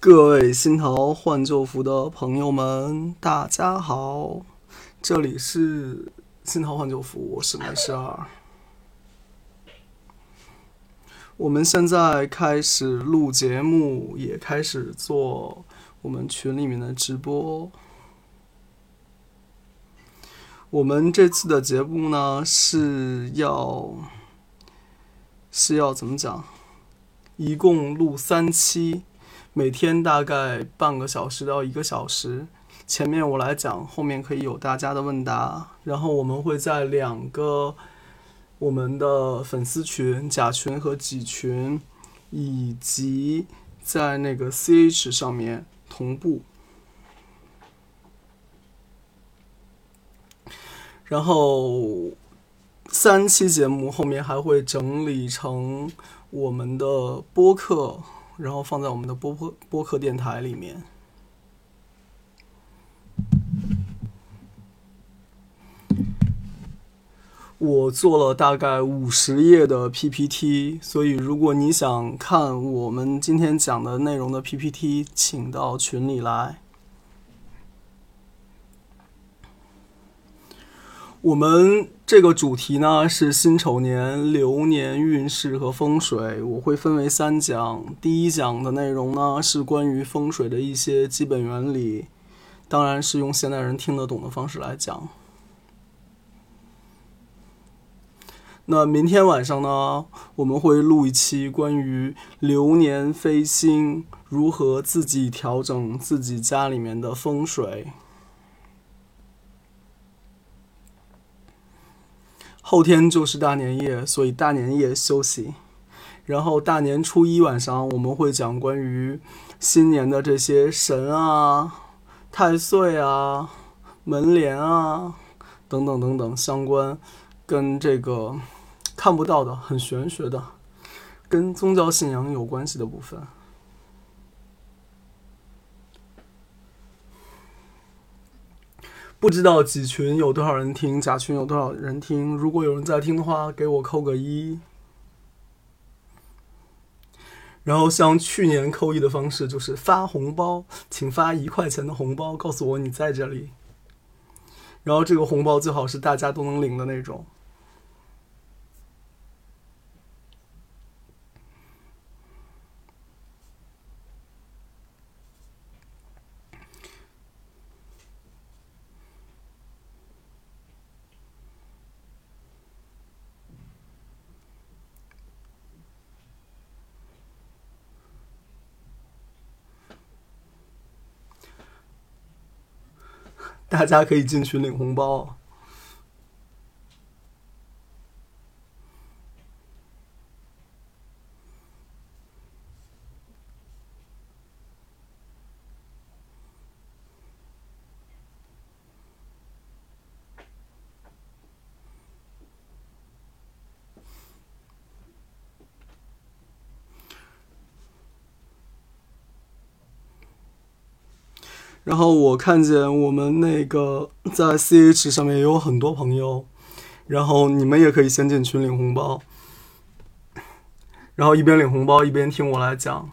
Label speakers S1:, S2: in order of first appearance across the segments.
S1: 各位新桃换旧符的朋友们，大家好，这里是新桃换旧符，我是梅十二。我们现在开始录节目，也开始做我们群里面的直播。我们这次的节目呢，是要是要怎么讲？一共录三期，每天大概半个小时到一个小时。前面我来讲，后面可以有大家的问答。然后我们会在两个我们的粉丝群、甲群和己群，以及在那个 CH 上面同步。然后三期节目后面还会整理成我们的播客，然后放在我们的播播播客电台里面。我做了大概五十页的 PPT，所以如果你想看我们今天讲的内容的 PPT，请到群里来。我们这个主题呢是辛丑年流年运势和风水，我会分为三讲。第一讲的内容呢是关于风水的一些基本原理，当然是用现代人听得懂的方式来讲。那明天晚上呢，我们会录一期关于流年飞星如何自己调整自己家里面的风水。后天就是大年夜，所以大年夜休息。然后大年初一晚上，我们会讲关于新年的这些神啊、太岁啊、门帘啊等等等等相关，跟这个看不到的、很玄学的、跟宗教信仰有关系的部分。不知道几群有多少人听，甲群有多少人听？如果有人在听的话，给我扣个一。然后像去年扣一的方式就是发红包，请发一块钱的红包，告诉我你在这里。然后这个红包最好是大家都能领的那种。大家可以进群领红包。后我看见我们那个在 CH 上面也有很多朋友，然后你们也可以先进群领红包，然后一边领红包一边听我来讲。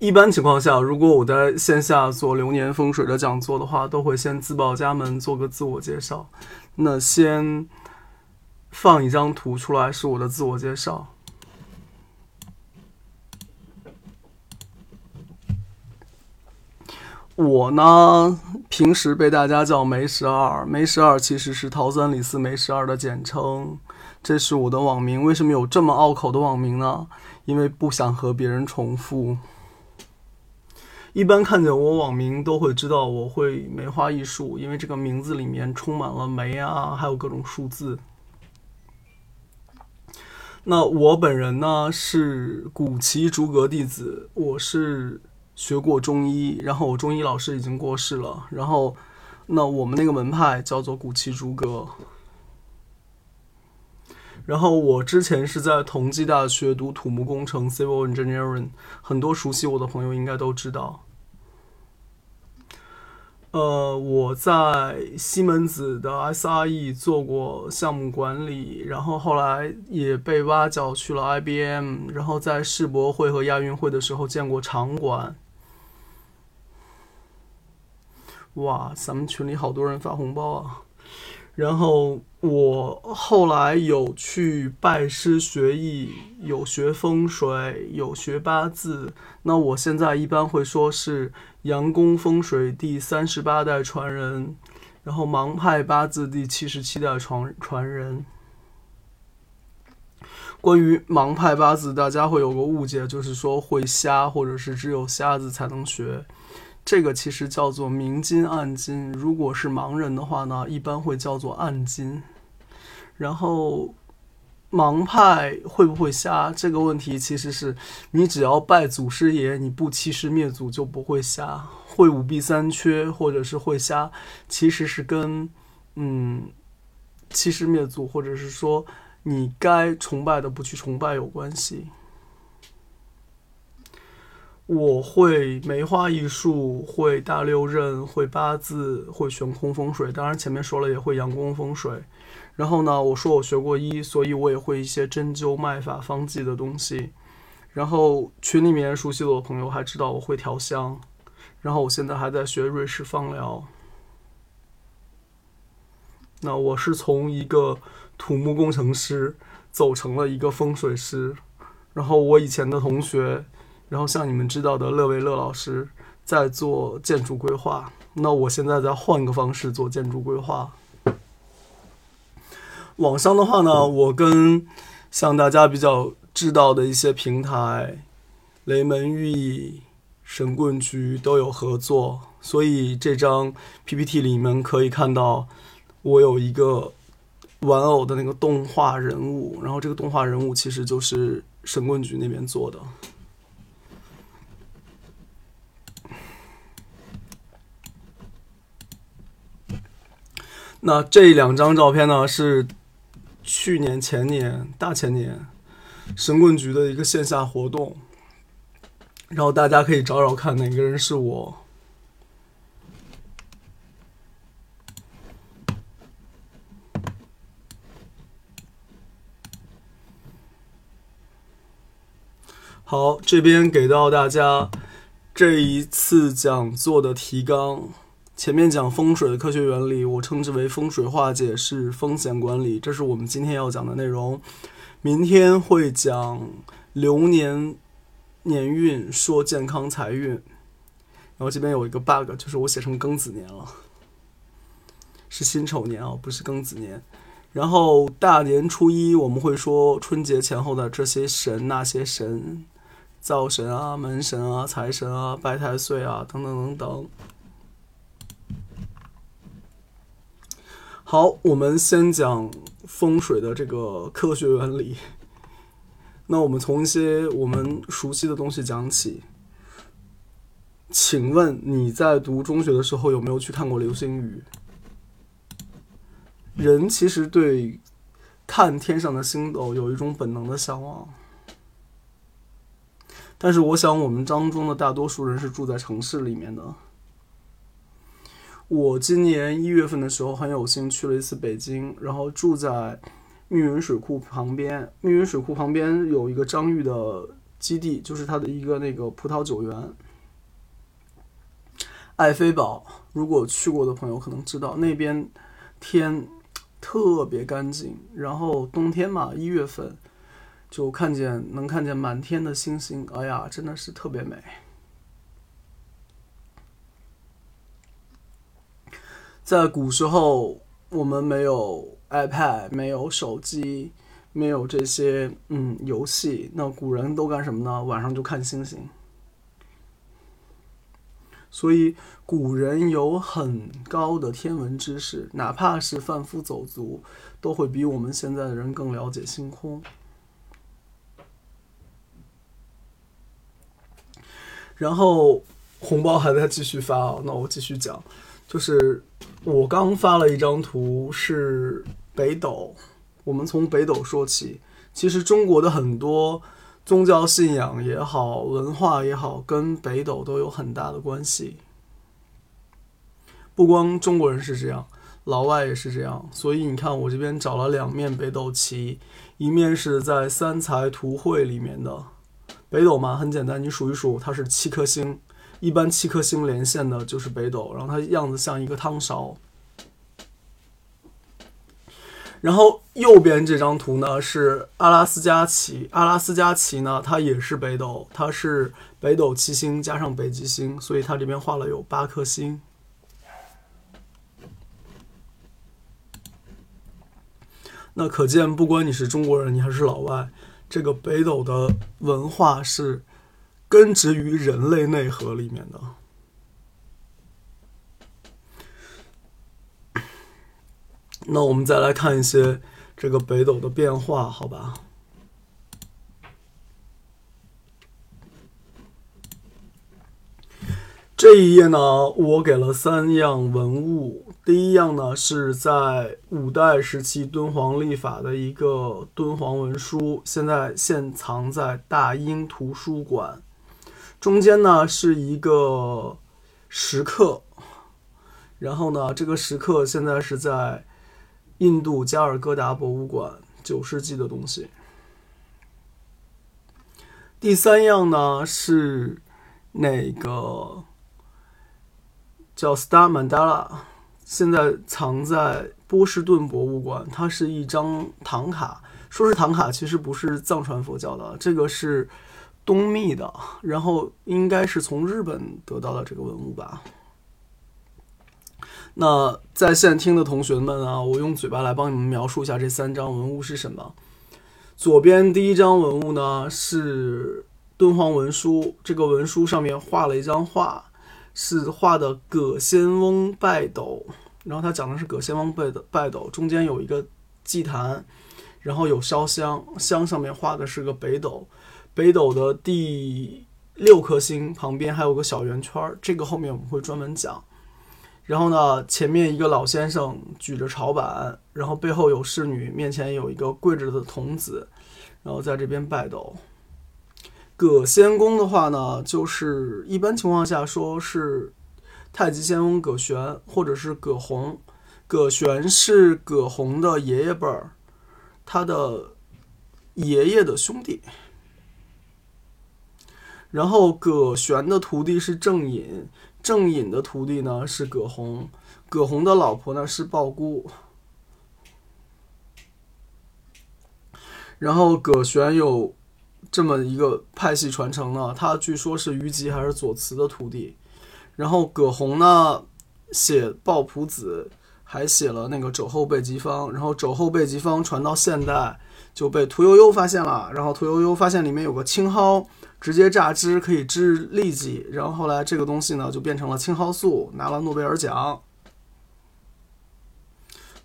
S1: 一般情况下，如果我在线下做流年风水的讲座的话，都会先自报家门，做个自我介绍。那先放一张图出来，是我的自我介绍。我呢，平时被大家叫梅十二，梅十二其实是桃三李四梅十二的简称，这是我的网名。为什么有这么拗口的网名呢？因为不想和别人重复。一般看见我网名都会知道我会梅花易数，因为这个名字里面充满了梅啊，还有各种数字。那我本人呢是古奇竹阁弟子，我是。学过中医，然后我中医老师已经过世了。然后，那我们那个门派叫做古奇诸葛。然后我之前是在同济大学读土木工程 （Civil Engineering），很多熟悉我的朋友应该都知道。呃，我在西门子的 SRE 做过项目管理，然后后来也被挖角去了 IBM，然后在世博会和亚运会的时候见过场馆。哇，咱们群里好多人发红包啊！然后我后来有去拜师学艺，有学风水，有学八字。那我现在一般会说是阳宫风水第三十八代传人，然后盲派八字第七十七代传传人。关于盲派八字，大家会有个误解，就是说会瞎，或者是只有瞎子才能学。这个其实叫做明金暗金，如果是盲人的话呢，一般会叫做暗金。然后盲派会不会瞎？这个问题其实是你只要拜祖师爷，你不欺师灭祖就不会瞎。会五弊三缺或者是会瞎，其实是跟嗯欺师灭祖，或者是说你该崇拜的不去崇拜有关系。我会梅花易数，会大六壬，会八字，会悬空风水。当然前面说了也会阳宫风水。然后呢，我说我学过医，所以我也会一些针灸、脉法、方剂的东西。然后群里面熟悉我的朋友还知道我会调香。然后我现在还在学瑞士芳疗。那我是从一个土木工程师走成了一个风水师。然后我以前的同学。然后像你们知道的，乐维乐老师在做建筑规划，那我现在在换个方式做建筑规划。网上的话呢，我跟像大家比较知道的一些平台，雷门寓意、神棍局都有合作，所以这张 PPT 里面可以看到，我有一个玩偶的那个动画人物，然后这个动画人物其实就是神棍局那边做的。那这两张照片呢，是去年、前年、大前年神棍局的一个线下活动，然后大家可以找找看哪个人是我。好，这边给到大家这一次讲座的提纲。前面讲风水的科学原理，我称之为风水化解是风险管理，这是我们今天要讲的内容。明天会讲流年年运，说健康财运。然后这边有一个 bug，就是我写成庚子年了，是辛丑年啊，不是庚子年。然后大年初一我们会说春节前后的这些神，那些神，灶神啊、门神啊、财神啊、拜太岁啊等等等等。好，我们先讲风水的这个科学原理。那我们从一些我们熟悉的东西讲起。请问你在读中学的时候有没有去看过流星雨？人其实对看天上的星斗有一种本能的向往，但是我想我们当中的大多数人是住在城市里面的。我今年一月份的时候很有幸去了一次北京，然后住在密云水库旁边。密云水库旁边有一个张裕的基地，就是他的一个那个葡萄酒园——爱妃堡。如果去过的朋友可能知道，那边天特别干净，然后冬天嘛，一月份就看见能看见满天的星星，哎呀，真的是特别美。在古时候，我们没有 iPad，没有手机，没有这些嗯游戏。那古人都干什么呢？晚上就看星星。所以古人有很高的天文知识，哪怕是贩夫走卒，都会比我们现在的人更了解星空。然后红包还在继续发啊，那我继续讲。就是我刚发了一张图，是北斗。我们从北斗说起。其实中国的很多宗教信仰也好，文化也好，跟北斗都有很大的关系。不光中国人是这样，老外也是这样。所以你看，我这边找了两面北斗旗，一面是在三才图绘里面的北斗嘛，很简单，你数一数，它是七颗星，一般七颗星连线的就是北斗，然后它样子像一个汤勺。然后右边这张图呢是阿拉斯加旗，阿拉斯加旗呢它也是北斗，它是北斗七星加上北极星，所以它这边画了有八颗星。那可见，不管你是中国人，你还是老外，这个北斗的文化是根植于人类内核里面的。那我们再来看一些这个北斗的变化，好吧？这一页呢，我给了三样文物。第一样呢，是在五代时期敦煌历法的一个敦煌文书，现在现藏在大英图书馆。中间呢是一个石刻，然后呢，这个石刻现在是在。印度加尔各答博物馆九世纪的东西。第三样呢是那个叫 Star Mandala，现在藏在波士顿博物馆。它是一张唐卡，说是唐卡，其实不是藏传佛教的，这个是东密的，然后应该是从日本得到的这个文物吧。那在线听的同学们啊，我用嘴巴来帮你们描述一下这三张文物是什么。左边第一张文物呢是敦煌文书，这个文书上面画了一张画，是画的葛仙翁拜斗，然后它讲的是葛仙翁拜斗，拜斗中间有一个祭坛，然后有烧香，香上面画的是个北斗，北斗的第六颗星旁边还有个小圆圈，这个后面我们会专门讲。然后呢，前面一个老先生举着朝板，然后背后有侍女，面前有一个跪着的童子，然后在这边拜斗。葛仙公的话呢，就是一般情况下说是太极仙翁葛玄，或者是葛洪。葛玄是葛洪的爷爷辈儿，他的爷爷的兄弟。然后葛玄的徒弟是郑隐。郑隐的徒弟呢是葛洪，葛洪的老婆呢是鲍姑。然后葛玄有这么一个派系传承呢，他据说是虞吉还是左慈的徒弟。然后葛洪呢写《抱朴子》，还写了那个《肘后备急方》。然后《肘后备急方》传到现代就被屠呦呦发现了，然后屠呦呦发现里面有个青蒿。直接榨汁可以治痢疾，然后后来这个东西呢就变成了青蒿素，拿了诺贝尔奖。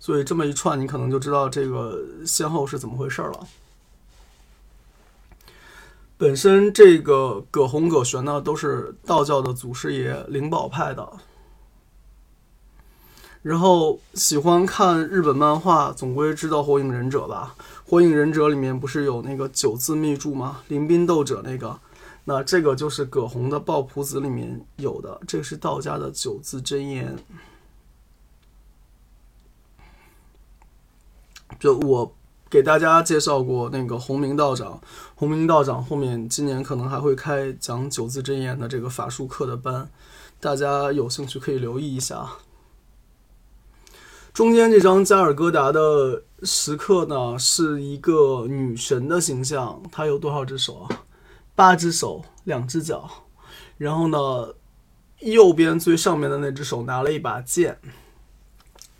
S1: 所以这么一串，你可能就知道这个先后是怎么回事了。本身这个葛洪、葛玄呢都是道教的祖师爷，灵宝派的。然后喜欢看日本漫画，总归知道《火影忍者》吧？《火影忍者》里面不是有那个九字秘著吗？临兵斗者那个，那这个就是葛洪的《抱朴子》里面有的，这是道家的九字真言。就我给大家介绍过那个洪明道长，洪明道长后面今年可能还会开讲九字真言的这个法术课的班，大家有兴趣可以留意一下。中间这张加尔各答的石刻呢，是一个女神的形象，她有多少只手啊？八只手，两只脚。然后呢，右边最上面的那只手拿了一把剑。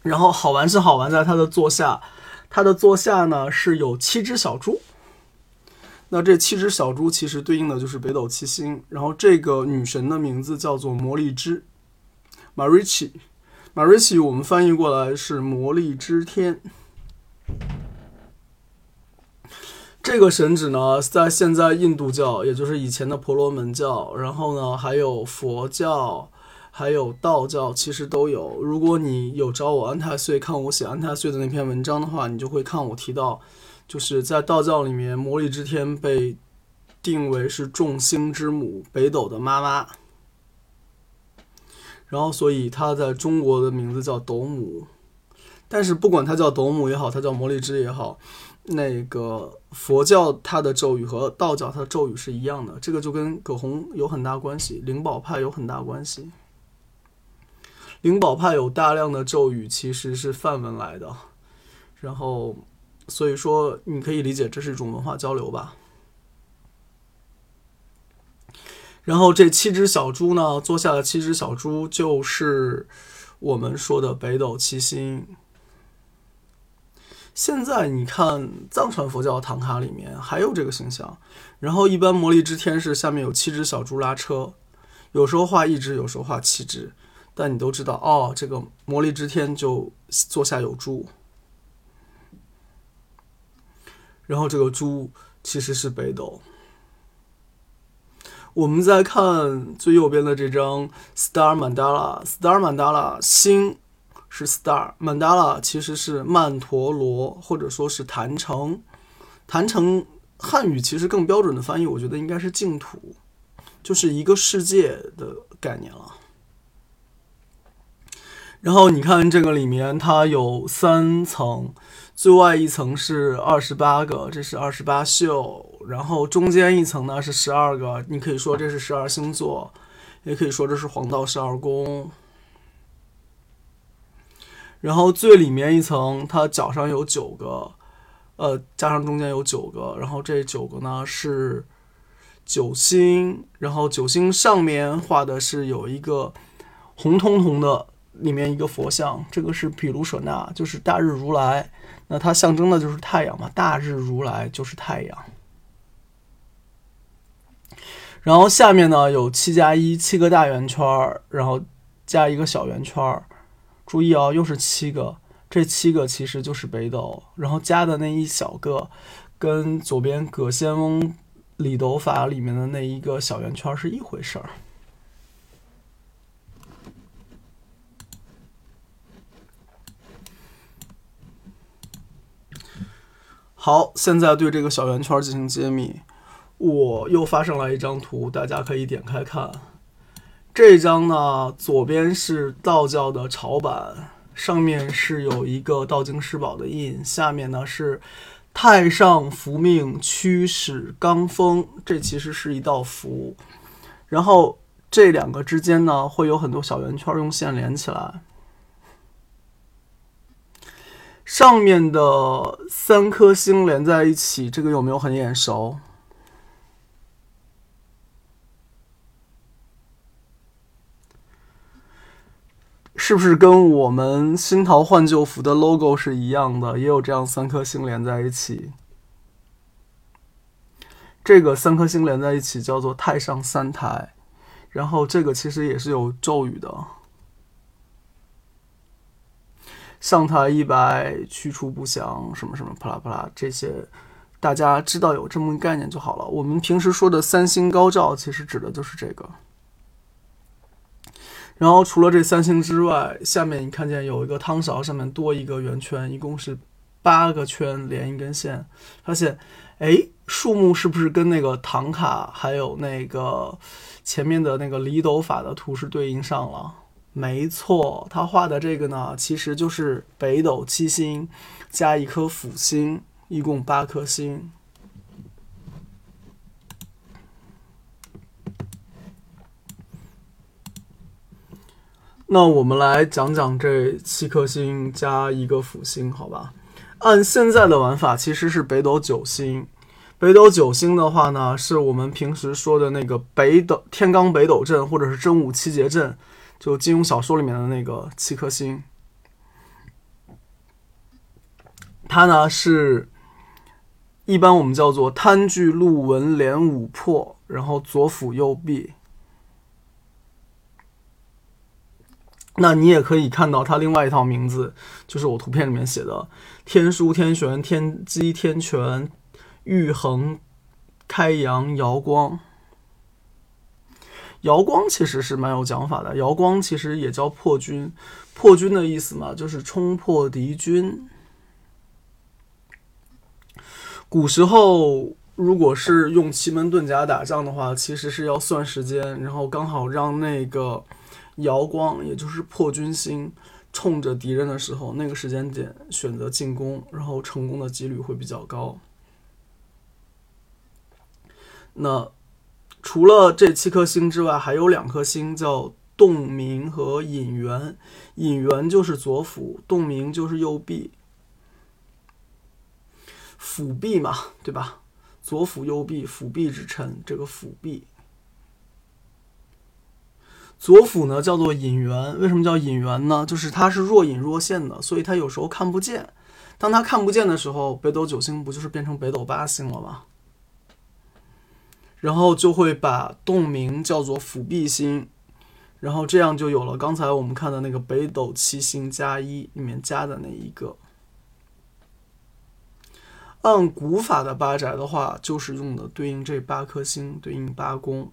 S1: 然后好玩是好玩在它的座下，它的座下呢是有七只小猪。那这七只小猪其实对应的就是北斗七星。然后这个女神的名字叫做魔力之，Marichi。马瑞奇，我们翻译过来是魔力之天。这个神祇呢，在现在印度教，也就是以前的婆罗门教，然后呢，还有佛教，还有道教，其实都有。如果你有找我安太岁看我写安太岁的那篇文章的话，你就会看我提到，就是在道教里面，魔力之天被定为是众星之母，北斗的妈妈。然后所以它在中国的名字叫斗母。但是不管它叫斗母也好，它叫魔力之也好，那个佛教它的咒语和道教它的咒语是一样的，这个就跟葛洪有很大关系，灵宝派有很大关系。灵宝派有大量的咒语其实是梵文来的，然后所以说你可以理解这是一种文化交流吧。然后这七只小猪呢，坐下的七只小猪就是我们说的北斗七星。现在你看藏传佛教唐卡里面还有这个形象，然后一般魔力之天是下面有七只小猪拉车，有时候画一只，有时候画七只，但你都知道哦，这个魔力之天就坐下有猪，然后这个猪其实是北斗。我们再看最右边的这张 Star Mandala，Star Mandala 星。是 star mandala，其实是曼陀罗，或者说是坛城。坛城汉语其实更标准的翻译，我觉得应该是净土，就是一个世界的概念了。然后你看这个里面，它有三层，最外一层是二十八个，这是二十八宿，然后中间一层呢是十二个，你可以说这是十二星座，也可以说这是黄道十二宫。然后最里面一层，它脚上有九个，呃，加上中间有九个，然后这九个呢是九星，然后九星上面画的是有一个红彤彤的里面一个佛像，这个是毗卢舍那，就是大日如来，那它象征的就是太阳嘛，大日如来就是太阳。然后下面呢有七加一，七个大圆圈儿，然后加一个小圆圈儿。注意哦，又是七个，这七个其实就是北斗，然后加的那一小个，跟左边葛仙翁理斗法里面的那一个小圆圈是一回事儿。好，现在对这个小圆圈进行揭秘，我又发上来一张图，大家可以点开看。这张呢，左边是道教的朝版，上面是有一个道经师宝的印，下面呢是太上福命驱使罡风，这其实是一道符。然后这两个之间呢，会有很多小圆圈用线连起来。上面的三颗星连在一起，这个有没有很眼熟？是不是跟我们新桃换旧符的 logo 是一样的？也有这样三颗星连在一起。这个三颗星连在一起叫做太上三台，然后这个其实也是有咒语的：上台一百，去除不祥，什么什么，啪啦啪啦，这些大家知道有这么个概念就好了。我们平时说的三星高照，其实指的就是这个。然后除了这三星之外，下面你看见有一个汤勺，上面多一个圆圈，一共是八个圈连一根线。发现，哎，数目是不是跟那个唐卡还有那个前面的那个离斗法的图是对应上了？没错，他画的这个呢，其实就是北斗七星加一颗辅星，一共八颗星。那我们来讲讲这七颗星加一个辅星，好吧？按现在的玩法，其实是北斗九星。北斗九星的话呢，是我们平时说的那个北斗天罡北斗阵，或者是真武七节阵，就金庸小说里面的那个七颗星。它呢是一般我们叫做贪巨禄文连五破，然后左辅右弼。那你也可以看到它另外一套名字，就是我图片里面写的天枢、天璇、天机、天权、玉衡、开阳、瑶光。瑶光其实是蛮有讲法的，瑶光其实也叫破军，破军的意思嘛，就是冲破敌军。古时候如果是用奇门遁甲打仗的话，其实是要算时间，然后刚好让那个。瑶光，也就是破军星，冲着敌人的时候，那个时间点选择进攻，然后成功的几率会比较高。那除了这七颗星之外，还有两颗星叫洞明和隐元，隐元就是左辅，洞明就是右弼。辅弼嘛，对吧？左辅右弼，辅弼之称，这个辅弼。左辅呢叫做隐元，为什么叫隐元呢？就是它是若隐若现的，所以它有时候看不见。当它看不见的时候，北斗九星不就是变成北斗八星了吗？然后就会把洞明叫做辅弼星，然后这样就有了刚才我们看的那个北斗七星加一里面加的那一个。按古法的八宅的话，就是用的对应这八颗星，对应八宫。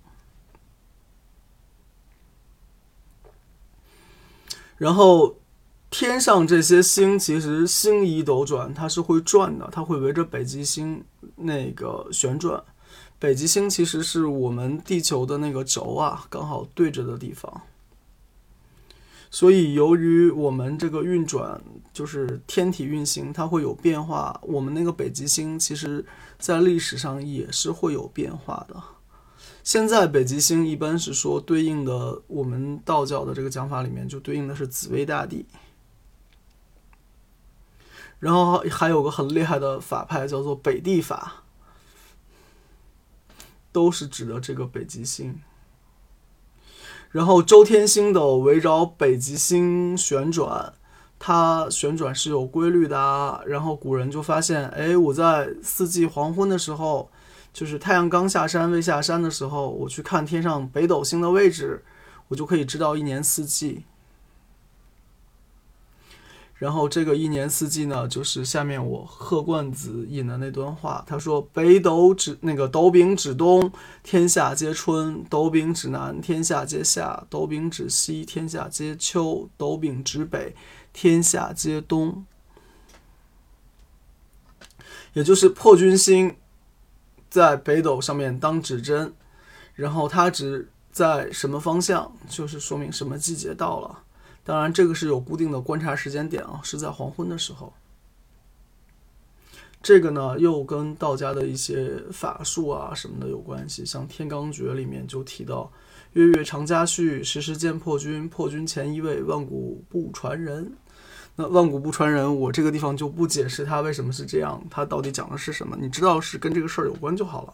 S1: 然后天上这些星，其实星移斗转，它是会转的，它会围着北极星那个旋转。北极星其实是我们地球的那个轴啊，刚好对着的地方。所以，由于我们这个运转就是天体运行，它会有变化。我们那个北极星，其实在历史上也是会有变化的。现在北极星一般是说对应的，我们道教的这个讲法里面就对应的是紫薇大帝。然后还有个很厉害的法派叫做北帝法，都是指的这个北极星。然后周天星斗围绕北极星旋转，它旋转是有规律的啊。然后古人就发现，哎，我在四季黄昏的时候，就是太阳刚下山未下山的时候，我去看天上北斗星的位置，我就可以知道一年四季。然后这个一年四季呢，就是下面我贺冠子引的那段话。他说：“北斗指那个斗柄指东，天下皆春；斗柄指南，天下皆夏；斗柄指西，天下皆秋；斗柄指北，天下皆冬。”也就是破军星在北斗上面当指针，然后它指在什么方向，就是说明什么季节到了。当然，这个是有固定的观察时间点啊，是在黄昏的时候。这个呢，又跟道家的一些法术啊什么的有关系。像《天罡诀》里面就提到“月月长家序，时时见破军，破军前一位，万古不传人”。那万古不传人，我这个地方就不解释它为什么是这样，它到底讲的是什么？你知道是跟这个事儿有关就好了。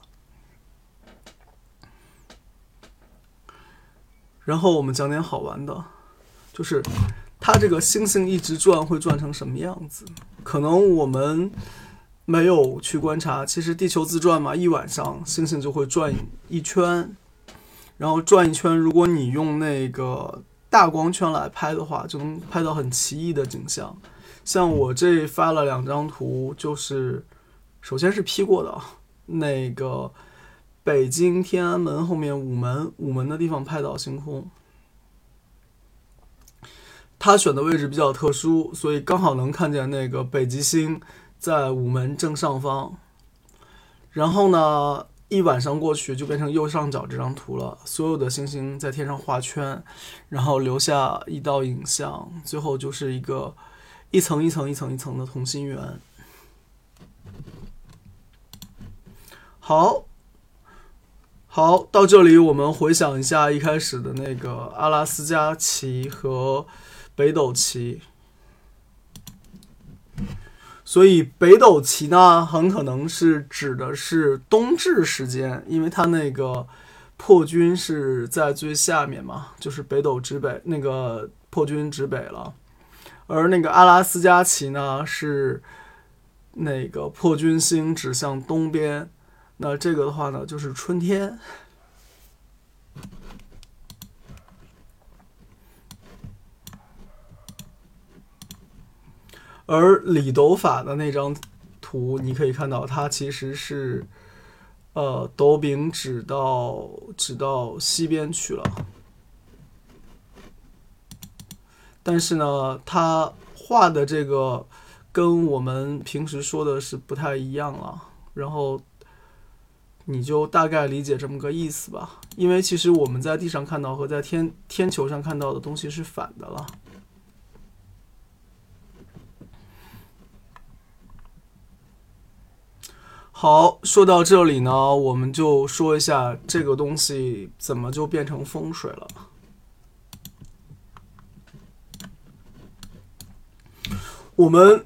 S1: 然后我们讲点好玩的。就是它这个星星一直转，会转成什么样子？可能我们没有去观察。其实地球自转嘛，一晚上星星就会转一圈，然后转一圈。如果你用那个大光圈来拍的话，就能拍到很奇异的景象。像我这发了两张图，就是首先是 P 过的，那个北京天安门后面午门，午门的地方拍到星空。他选的位置比较特殊，所以刚好能看见那个北极星在午门正上方。然后呢，一晚上过去就变成右上角这张图了，所有的星星在天上画圈，然后留下一道影像，最后就是一个一层一层一层一层的同心圆。好，好，到这里我们回想一下一开始的那个阿拉斯加旗和。北斗旗，所以北斗旗呢，很可能是指的是冬至时间，因为它那个破军是在最下面嘛，就是北斗指北，那个破军指北了，而那个阿拉斯加旗呢，是那个破军星指向东边，那这个的话呢，就是春天。而李斗法的那张图，你可以看到，它其实是，呃，斗柄指到指到西边去了。但是呢，他画的这个跟我们平时说的是不太一样了。然后，你就大概理解这么个意思吧。因为其实我们在地上看到和在天天球上看到的东西是反的了。好，说到这里呢，我们就说一下这个东西怎么就变成风水了。我们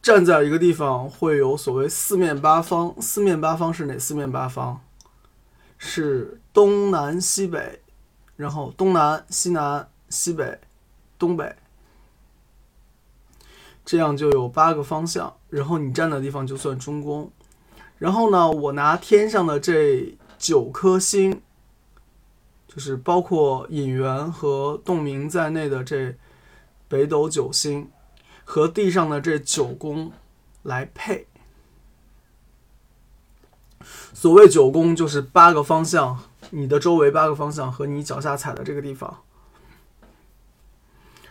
S1: 站在一个地方，会有所谓四面八方。四面八方是哪四面八方？是东南西北，然后东南、西南、西北、东北，这样就有八个方向。然后你站的地方就算中宫。然后呢，我拿天上的这九颗星，就是包括引元和洞明在内的这北斗九星，和地上的这九宫来配。所谓九宫，就是八个方向，你的周围八个方向和你脚下踩的这个地方。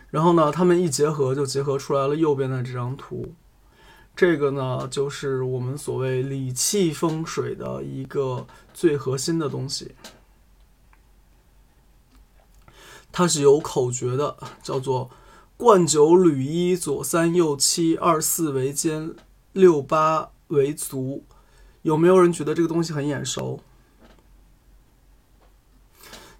S1: 然后呢，他们一结合，就结合出来了右边的这张图。这个呢，就是我们所谓理气风水的一个最核心的东西，它是有口诀的，叫做“灌九履一，左三右七，二四为肩，六八为足”。有没有人觉得这个东西很眼熟？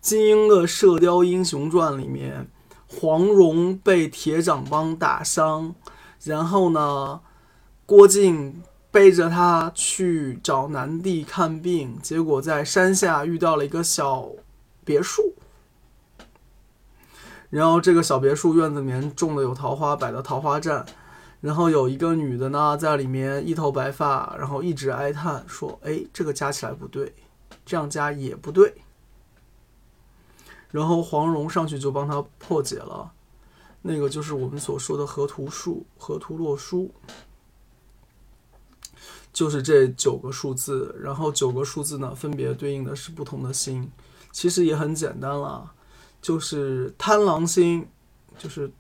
S1: 金庸的《射雕英雄传》里面，黄蓉被铁掌帮打伤，然后呢？郭靖背着他去找南帝看病，结果在山下遇到了一个小别墅，然后这个小别墅院子里面种的有桃花，摆的桃花阵，然后有一个女的呢在里面一头白发，然后一直哀叹说：“哎，这个加起来不对，这样加也不对。”然后黄蓉上去就帮他破解了，那个就是我们所说的河图术、河图洛书。就是这九个数字，然后九个数字呢，分别对应的是不同的星。其实也很简单了，就是贪狼星，就是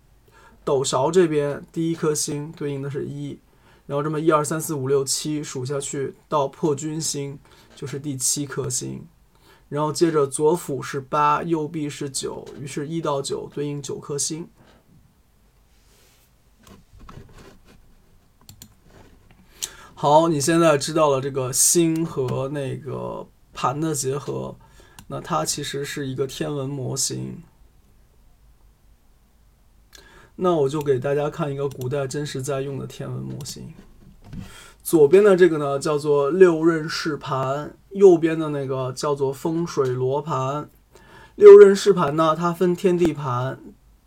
S1: 斗勺这边第一颗星对应的是一，然后这么一二三四五六七数下去到破军星就是第七颗星，然后接着左辅是八，右弼是九，于是一到九对应九颗星。好，你现在知道了这个星和那个盘的结合，那它其实是一个天文模型。那我就给大家看一个古代真实在用的天文模型。左边的这个呢叫做六壬式盘，右边的那个叫做风水罗盘。六壬式盘呢，它分天地盘，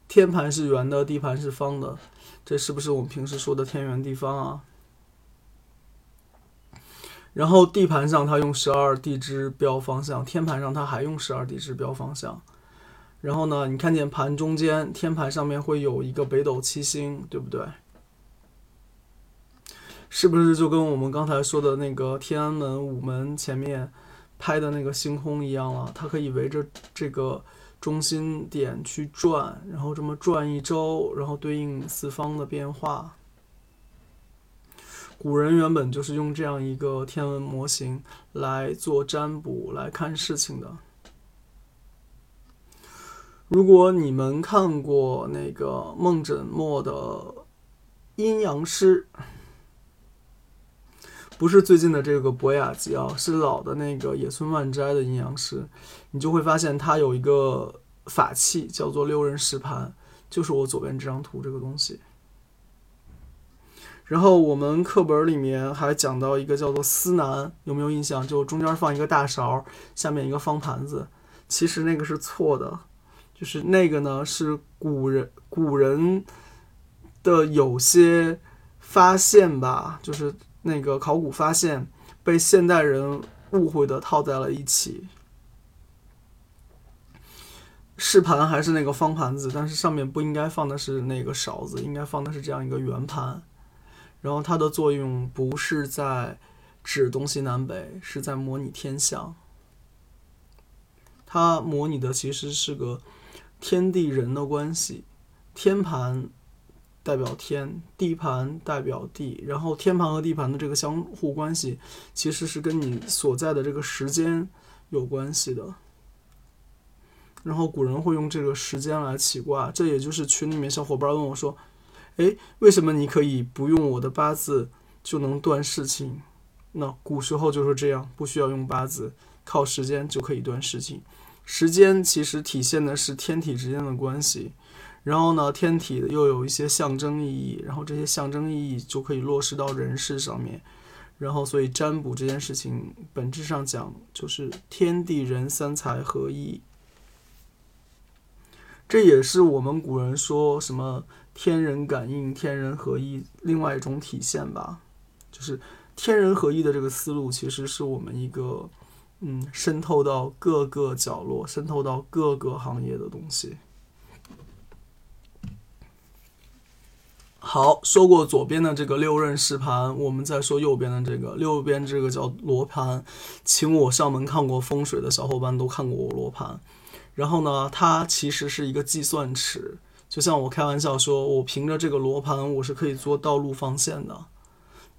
S1: 天盘是圆的，地盘是方的，这是不是我们平时说的天圆地方啊？然后地盘上它用十二地支标方向，天盘上它还用十二地支标方向。然后呢，你看见盘中间天盘上面会有一个北斗七星，对不对？是不是就跟我们刚才说的那个天安门午门前面拍的那个星空一样了？它可以围着这个中心点去转，然后这么转一周，然后对应四方的变化。古人原本就是用这样一个天文模型来做占卜、来看事情的。如果你们看过那个孟枕墨的《阴阳师》，不是最近的这个《博雅集》啊，是老的那个野村万斋的《阴阳师》，你就会发现它有一个法器叫做六壬石盘，就是我左边这张图这个东西。然后我们课本里面还讲到一个叫做司南，有没有印象？就中间放一个大勺，下面一个方盘子。其实那个是错的，就是那个呢是古人古人的有些发现吧，就是那个考古发现被现代人误会的套在了一起。试盘还是那个方盘子，但是上面不应该放的是那个勺子，应该放的是这样一个圆盘。然后它的作用不是在指东西南北，是在模拟天象。它模拟的其实是个天地人的关系。天盘代表天，地盘代表地，然后天盘和地盘的这个相互关系，其实是跟你所在的这个时间有关系的。然后古人会用这个时间来起卦，这也就是群里面小伙伴问我说：“诶，为什么你可以不用我的八字就能断事情？”那古时候就是这样，不需要用八字，靠时间就可以断事情。时间其实体现的是天体之间的关系，然后呢，天体又有一些象征意义，然后这些象征意义就可以落实到人事上面。然后，所以占卜这件事情本质上讲就是天地人三才合一。这也是我们古人说什么天人感应、天人合一另外一种体现吧，就是天人合一的这个思路，其实是我们一个嗯渗透到各个角落、渗透到各个行业的东西。好，说过左边的这个六壬试盘，我们再说右边的这个，右边这个叫罗盘，请我上门看过风水的小伙伴都看过我罗盘。然后呢，它其实是一个计算尺，就像我开玩笑说，我凭着这个罗盘，我是可以做道路放线的。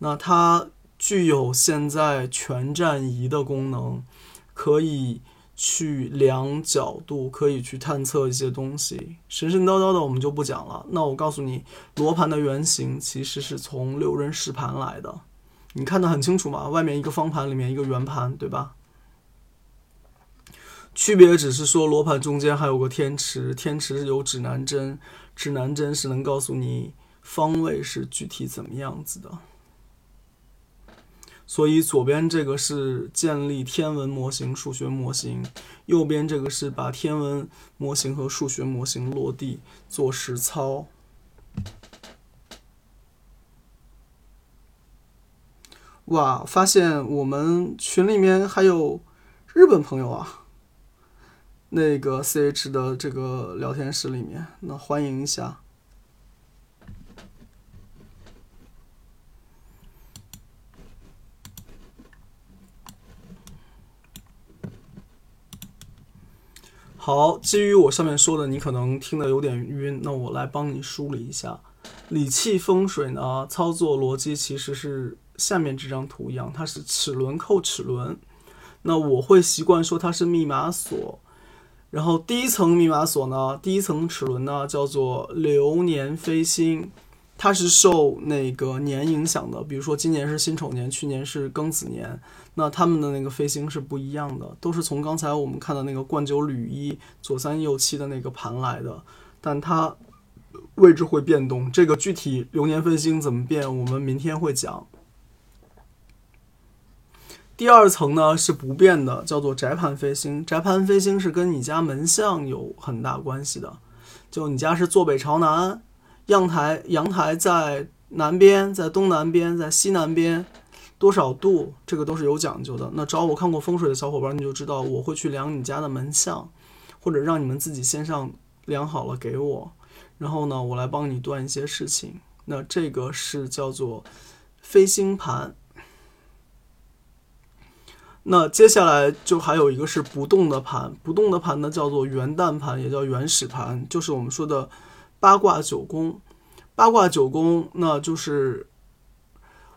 S1: 那它具有现在全站仪的功能，可以去量角度，可以去探测一些东西。神神叨叨的我们就不讲了。那我告诉你，罗盘的原型其实是从六壬石盘来的。你看得很清楚吗？外面一个方盘，里面一个圆盘，对吧？区别只是说，罗盘中间还有个天池，天池有指南针，指南针是能告诉你方位是具体怎么样子的。所以左边这个是建立天文模型、数学模型，右边这个是把天文模型和数学模型落地做实操。哇，发现我们群里面还有日本朋友啊！那个 C H 的这个聊天室里面，那欢迎一下。好，基于我上面说的，你可能听得有点晕，那我来帮你梳理一下。理气风水呢，操作逻辑其实是下面这张图一样，它是齿轮扣齿轮。那我会习惯说它是密码锁。然后第一层密码锁呢，第一层齿轮呢叫做流年飞星，它是受那个年影响的。比如说今年是辛丑年，去年是庚子年，那他们的那个飞星是不一样的，都是从刚才我们看的那个冠九履一左三右七的那个盘来的，但它位置会变动。这个具体流年飞星怎么变，我们明天会讲。第二层呢是不变的，叫做宅盘飞星。宅盘飞星是跟你家门向有很大关系的，就你家是坐北朝南，阳台阳台在南边，在东南边，在西南边，多少度，这个都是有讲究的。那找我看过风水的小伙伴，你就知道我会去量你家的门向，或者让你们自己先上量好了给我，然后呢，我来帮你断一些事情。那这个是叫做飞星盘。那接下来就还有一个是不动的盘，不动的盘呢叫做元旦盘，也叫原始盘，就是我们说的八卦九宫。八卦九宫，那就是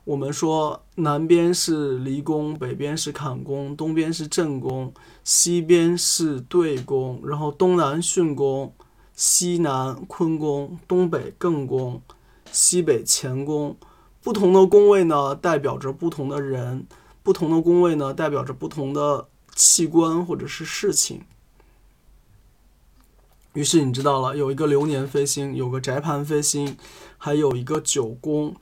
S1: 我们说南边是离宫，北边是坎宫，东边是震宫，西边是兑宫，然后东南巽宫，西南坤宫，东北艮宫，西北乾宫。不同的宫位呢，代表着不同的人。不同的宫位呢，代表着不同的器官或者是事情。于是你知道了，有一个流年飞星，有个宅盘飞星，还有一个九宫。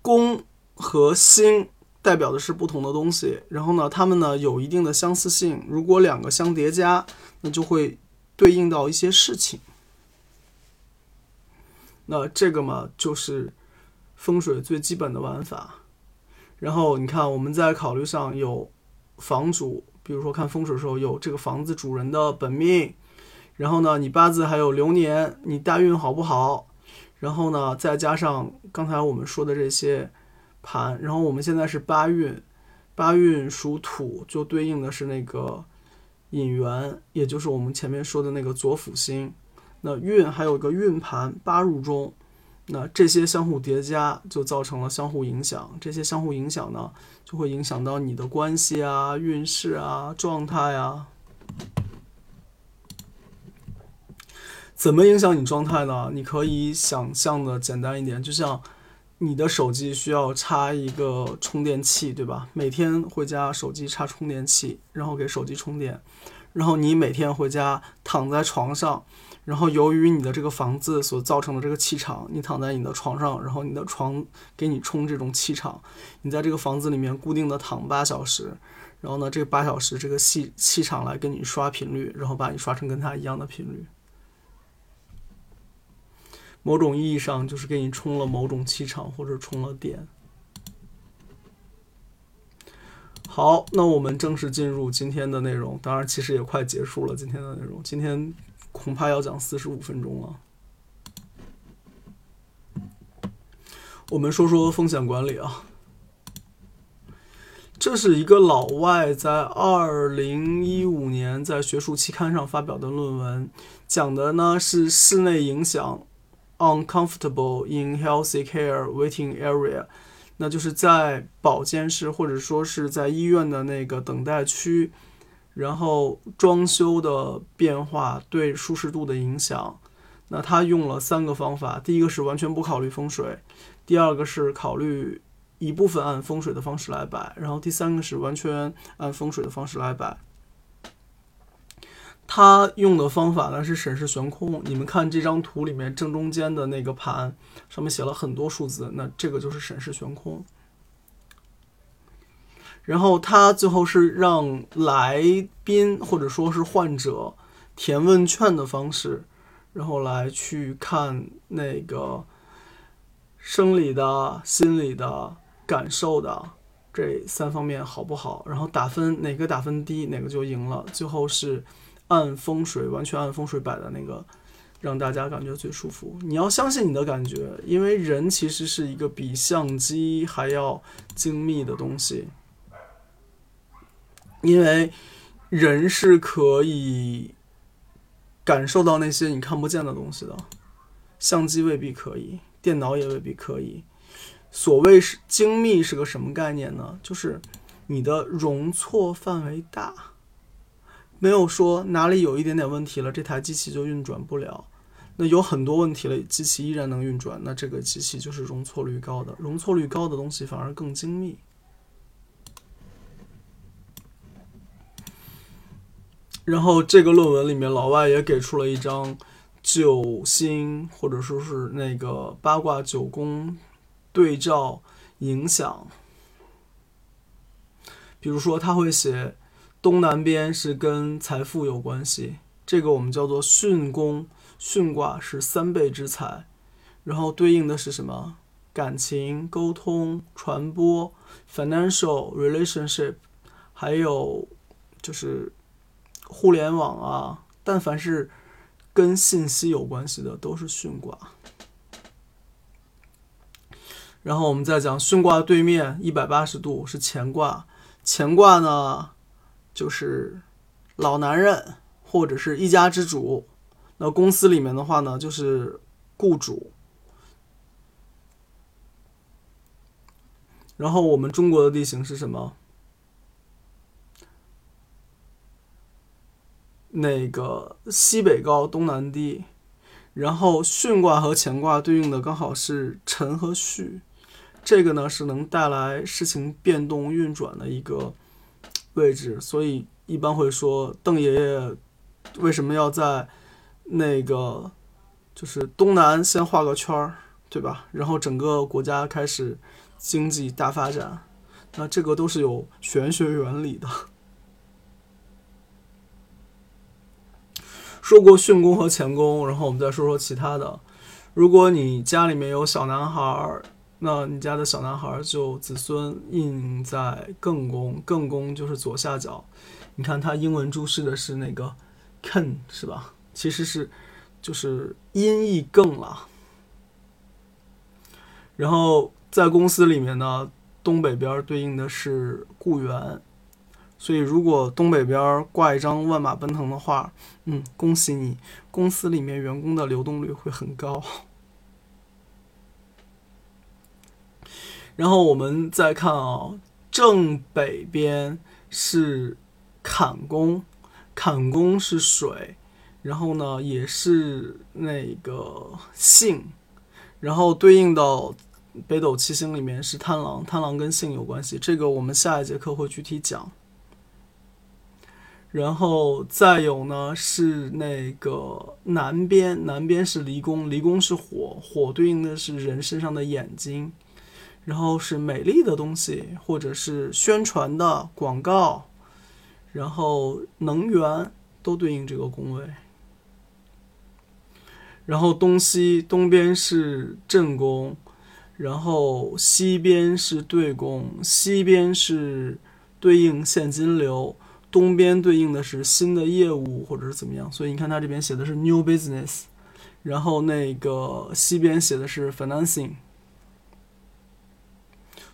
S1: 宫和星代表的是不同的东西。然后呢，它们呢有一定的相似性。如果两个相叠加，那就会对应到一些事情。那这个嘛，就是风水最基本的玩法。然后你看，我们在考虑上有房主，比如说看风水的时候有这个房子主人的本命，然后呢，你八字还有流年，你大运好不好？然后呢，再加上刚才我们说的这些盘，然后我们现在是八运，八运属土，就对应的是那个引元，也就是我们前面说的那个左辅星。那运还有个运盘八入中，那这些相互叠加就造成了相互影响，这些相互影响呢，就会影响到你的关系啊、运势啊、状态啊。怎么影响你状态呢？你可以想象的简单一点，就像你的手机需要插一个充电器，对吧？每天回家手机插充电器，然后给手机充电，然后你每天回家躺在床上，然后由于你的这个房子所造成的这个气场，你躺在你的床上，然后你的床给你充这种气场，你在这个房子里面固定的躺八小时，然后呢，这八小时这个气气场来跟你刷频率，然后把你刷成跟它一样的频率。某种意义上就是给你充了某种气场或者充了电。好，那我们正式进入今天的内容。当然，其实也快结束了今天的内容。今天恐怕要讲四十五分钟了。我们说说风险管理啊。这是一个老外在二零一五年在学术期刊上发表的论文，讲的呢是室内影响。Uncomfortable in healthy care waiting area，那就是在保健室或者说是在医院的那个等待区，然后装修的变化对舒适度的影响。那他用了三个方法，第一个是完全不考虑风水，第二个是考虑一部分按风水的方式来摆，然后第三个是完全按风水的方式来摆。他用的方法呢是审视悬空。你们看这张图里面正中间的那个盘，上面写了很多数字，那这个就是审视悬空。然后他最后是让来宾或者说是患者填问卷的方式，然后来去看那个生理的、心理的、感受的这三方面好不好，然后打分，哪个打分低，哪个就赢了。最后是。按风水，完全按风水摆的那个，让大家感觉最舒服。你要相信你的感觉，因为人其实是一个比相机还要精密的东西。因为人是可以感受到那些你看不见的东西的，相机未必可以，电脑也未必可以。所谓是精密是个什么概念呢？就是你的容错范围大。没有说哪里有一点点问题了，这台机器就运转不了。那有很多问题了，机器依然能运转，那这个机器就是容错率高的。容错率高的东西反而更精密。然后这个论文里面，老外也给出了一张九星或者说是那个八卦九宫对照影响，比如说他会写。东南边是跟财富有关系，这个我们叫做巽宫，巽卦是三倍之财，然后对应的是什么？感情、沟通、传播，financial relationship，还有就是互联网啊，但凡是跟信息有关系的都是巽卦。然后我们再讲巽卦对面一百八十度是乾卦，乾卦呢？就是老男人或者是一家之主，那公司里面的话呢，就是雇主。然后我们中国的地形是什么？那个西北高，东南低。然后巽卦和乾卦对应的刚好是辰和戌，这个呢是能带来事情变动运转的一个。位置，所以一般会说邓爷爷为什么要在那个就是东南先画个圈儿，对吧？然后整个国家开始经济大发展，那这个都是有玄学原理的。说过巽宫和乾宫，然后我们再说说其他的。如果你家里面有小男孩儿。那你家的小男孩就子孙印在艮宫，艮宫就是左下角。你看他英文注释的是那个 “ken” 是吧？其实是就是音译艮了。然后在公司里面呢，东北边对应的是雇员，所以如果东北边挂一张万马奔腾的画，嗯，恭喜你，公司里面员工的流动率会很高。然后我们再看啊，正北边是坎宫，坎宫是水，然后呢也是那个性，然后对应到北斗七星里面是贪狼，贪狼跟性有关系，这个我们下一节课会具体讲。然后再有呢是那个南边，南边是离宫，离宫是火，火对应的是人身上的眼睛，然后是美丽的东西或者是宣传的广告，然后能源都对应这个宫位。然后东西东边是正宫，然后西边是对宫，西边是对应现金流。东边对应的是新的业务或者是怎么样，所以你看它这边写的是 new business，然后那个西边写的是 financing，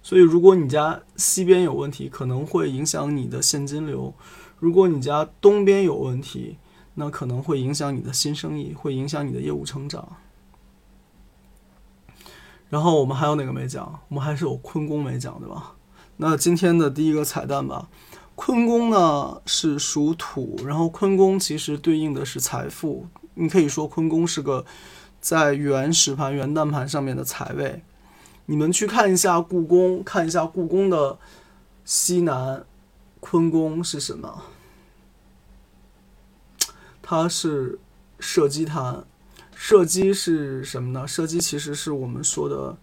S1: 所以如果你家西边有问题，可能会影响你的现金流；如果你家东边有问题，那可能会影响你的新生意，会影响你的业务成长。然后我们还有哪个没讲？我们还是有坤宫没讲，对吧？那今天的第一个彩蛋吧。坤宫呢是属土，然后坤宫其实对应的是财富。你可以说坤宫是个在原始盘、元旦盘上面的财位。你们去看一下故宫，看一下故宫的西南坤宫是什么？它是射击坛。射击是什么呢？射击其实是我们说的。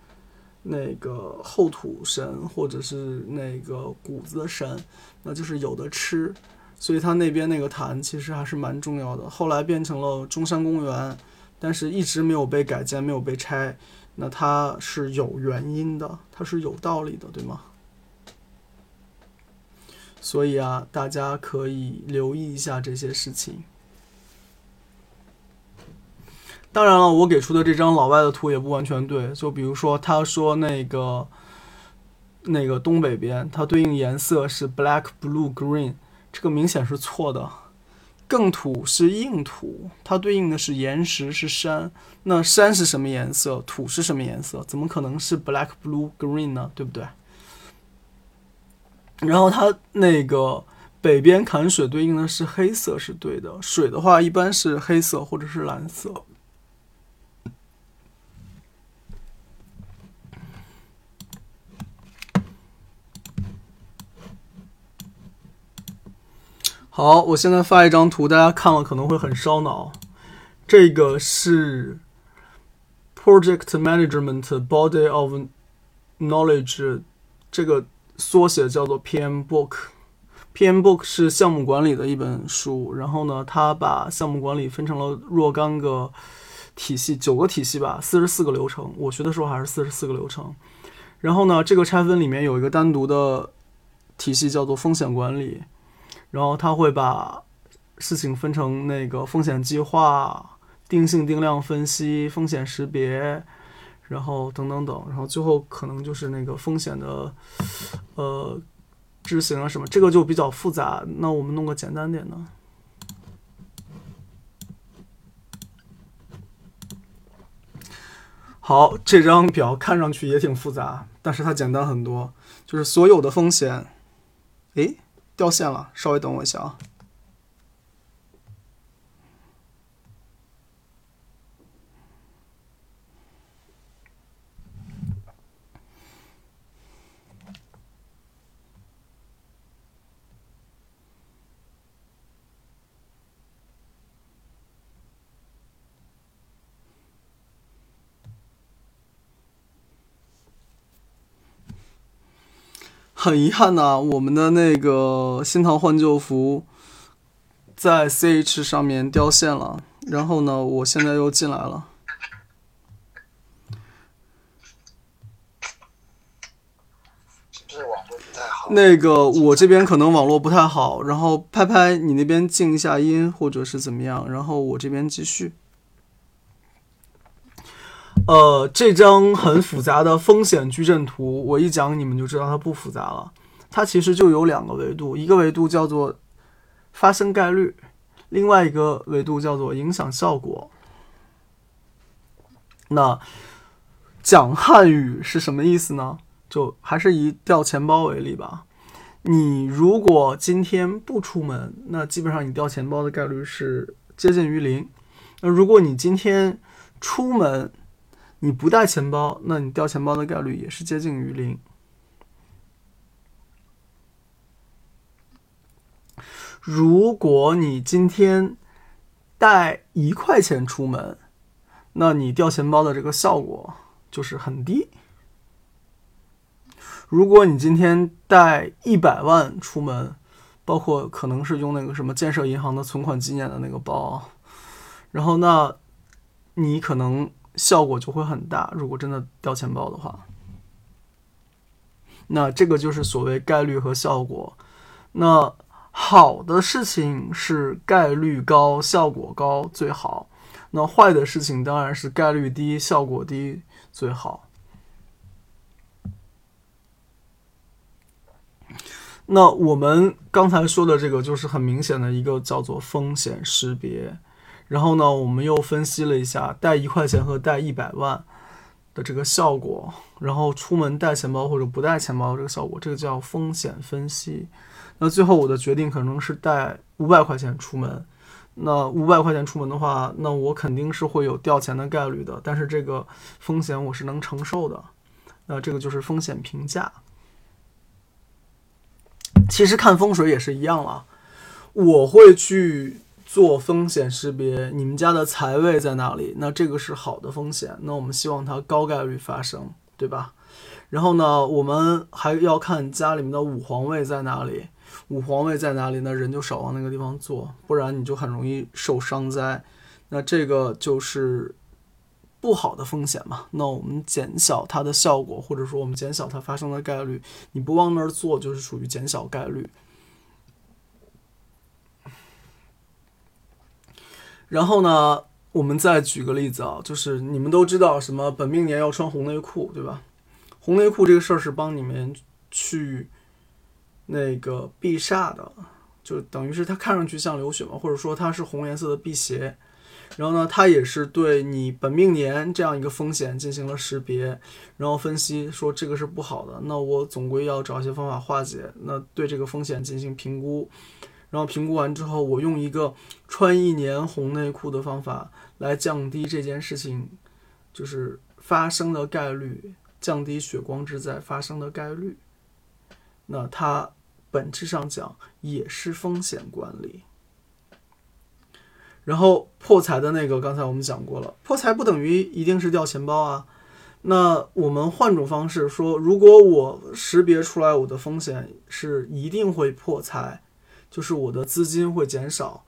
S1: 那个后土神，或者是那个谷子的神，那就是有的吃，所以他那边那个坛其实还是蛮重要的。后来变成了中山公园，但是一直没有被改建，没有被拆，那它是有原因的，它是有道理的，对吗？所以啊，大家可以留意一下这些事情。当然了，我给出的这张老外的图也不完全对。就比如说，他说那个那个东北边，它对应颜色是 black、blue、green，这个明显是错的。更土是硬土，它对应的是岩石，是山。那山是什么颜色？土是什么颜色？怎么可能是 black、blue、green 呢？对不对？然后它那个北边坎水对应的是黑色，是对的。水的话，一般是黑色或者是蓝色。好，我现在发一张图，大家看了可能会很烧脑。这个是 Project Management Body of Knowledge，这个缩写叫做 PM Book。PM Book 是项目管理的一本书，然后呢，它把项目管理分成了若干个体系，九个体系吧，四十四个流程。我学的时候还是四十四个流程。然后呢，这个拆分里面有一个单独的体系，叫做风险管理。然后他会把事情分成那个风险计划、定性定量分析、风险识别，然后等等等，然后最后可能就是那个风险的呃执行啊什么，这个就比较复杂。那我们弄个简单点的。好，这张表看上去也挺复杂，但是它简单很多，就是所有的风险，诶。掉线了，稍微等我一下啊。很遗憾呐，我们的那个新唐换旧符在 CH 上面掉线了。然后呢，我现在又进来了。那个我这边可能网络不太好，然后拍拍你那边静一下音，或者是怎么样，然后我这边继续。呃，这张很复杂的风险矩阵图，我一讲你们就知道它不复杂了。它其实就有两个维度，一个维度叫做发生概率，另外一个维度叫做影响效果。那讲汉语是什么意思呢？就还是以掉钱包为例吧。你如果今天不出门，那基本上你掉钱包的概率是接近于零。那如果你今天出门，你不带钱包，那你掉钱包的概率也是接近于零。如果你今天带一块钱出门，那你掉钱包的这个效果就是很低。如果你今天带一百万出门，包括可能是用那个什么建设银行的存款纪念的那个包，然后那你可能效果就会很大。如果真的掉钱包的话，那这个就是所谓概率和效果。那好的事情是概率高、效果高最好，那坏的事情当然是概率低、效果低最好。那我们刚才说的这个就是很明显的一个叫做风险识别，然后呢，我们又分析了一下带一块钱和带一百万的这个效果，然后出门带钱包或者不带钱包这个效果，这个叫风险分析。那最后我的决定可能是带五百块钱出门，那五百块钱出门的话，那我肯定是会有掉钱的概率的，但是这个风险我是能承受的，那这个就是风险评价。其实看风水也是一样了，我会去做风险识别，你们家的财位在哪里？那这个是好的风险，那我们希望它高概率发生，对吧？然后呢，我们还要看家里面的五黄位在哪里，五黄位在哪里，那人就少往那个地方坐，不然你就很容易受伤灾。那这个就是。不好的风险嘛，那我们减小它的效果，或者说我们减小它发生的概率。你不往那儿做，就是属于减小概率。然后呢，我们再举个例子啊，就是你们都知道什么本命年要穿红内裤，对吧？红内裤这个事儿是帮你们去那个避煞的，就等于是它看上去像流血嘛，或者说它是红颜色的辟邪。然后呢，它也是对你本命年这样一个风险进行了识别，然后分析说这个是不好的，那我总归要找一些方法化解。那对这个风险进行评估，然后评估完之后，我用一个穿一年红内裤的方法来降低这件事情就是发生的概率，降低血光之灾发生的概率。那它本质上讲也是风险管理。然后破财的那个，刚才我们讲过了，破财不等于一定是掉钱包啊。那我们换种方式说，如果我识别出来我的风险是一定会破财，就是我的资金会减少，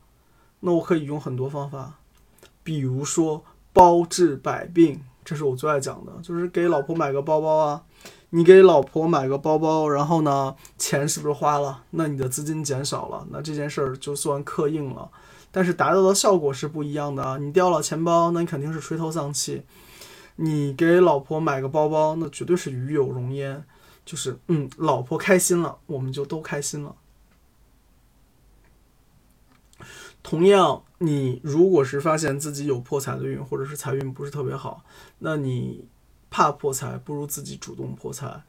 S1: 那我可以用很多方法，比如说包治百病，这是我最爱讲的，就是给老婆买个包包啊。你给老婆买个包包，然后呢，钱是不是花了？那你的资金减少了，那这件事儿就算刻印了。但是达到的效果是不一样的啊！你掉了钱包，那你肯定是垂头丧气；你给老婆买个包包，那绝对是与有荣焉，就是嗯，老婆开心了，我们就都开心了。同样，你如果是发现自己有破财的运，或者是财运不是特别好，那你怕破财，不如自己主动破财，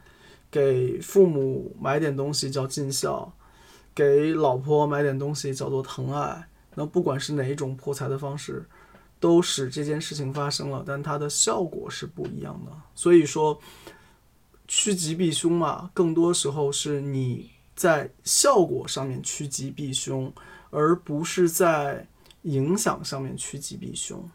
S1: 给父母买点东西叫尽孝，给老婆买点东西叫做疼爱。那不管是哪一种破财的方式，都使这件事情发生了，但它的效果是不一样的。所以说，趋吉避凶嘛，更多时候是你在效果上面趋吉避凶，而不是在影响上面趋吉避凶。